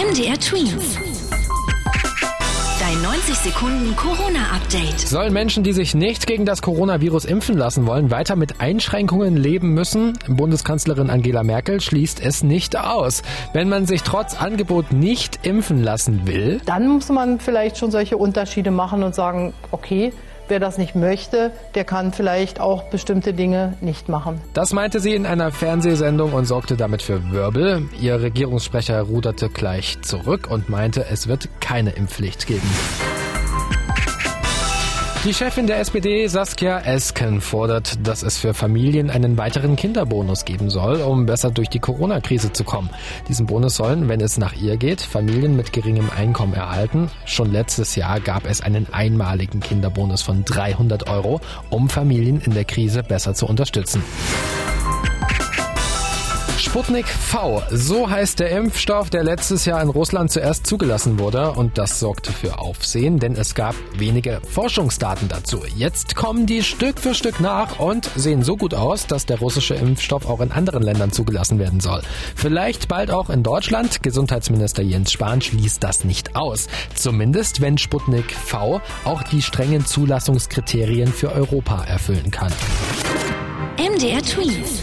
MDR Twins. Dein 90 Sekunden Corona-Update. Sollen Menschen, die sich nicht gegen das Coronavirus impfen lassen wollen, weiter mit Einschränkungen leben müssen? Bundeskanzlerin Angela Merkel schließt es nicht aus. Wenn man sich trotz Angebot nicht impfen lassen will, Dann muss man vielleicht schon solche Unterschiede machen und sagen, okay, wer das nicht möchte, der kann vielleicht auch bestimmte Dinge nicht machen. das meinte sie in einer Fernsehsendung und sorgte damit für Wirbel. Ihr Regierungssprecher ruderte gleich zurück und meinte, es wird keine Impfpflicht geben. Die Chefin der SPD, Saskia Esken, fordert, dass es für Familien einen weiteren Kinderbonus geben soll, um besser durch die Corona-Krise zu kommen. Diesen Bonus sollen, wenn es nach ihr geht, Familien mit geringem Einkommen erhalten. Schon letztes Jahr gab es einen einmaligen Kinderbonus von 300 Euro, um Familien in der Krise besser zu unterstützen. Sputnik V, so heißt der Impfstoff, der letztes Jahr in Russland zuerst zugelassen wurde und das sorgte für Aufsehen, denn es gab wenige Forschungsdaten dazu. Jetzt kommen die Stück für Stück nach und sehen so gut aus, dass der russische Impfstoff auch in anderen Ländern zugelassen werden soll. Vielleicht bald auch in Deutschland. Gesundheitsminister Jens Spahn schließt das nicht aus. Zumindest wenn Sputnik V auch die strengen Zulassungskriterien für Europa erfüllen kann. MDR Twins.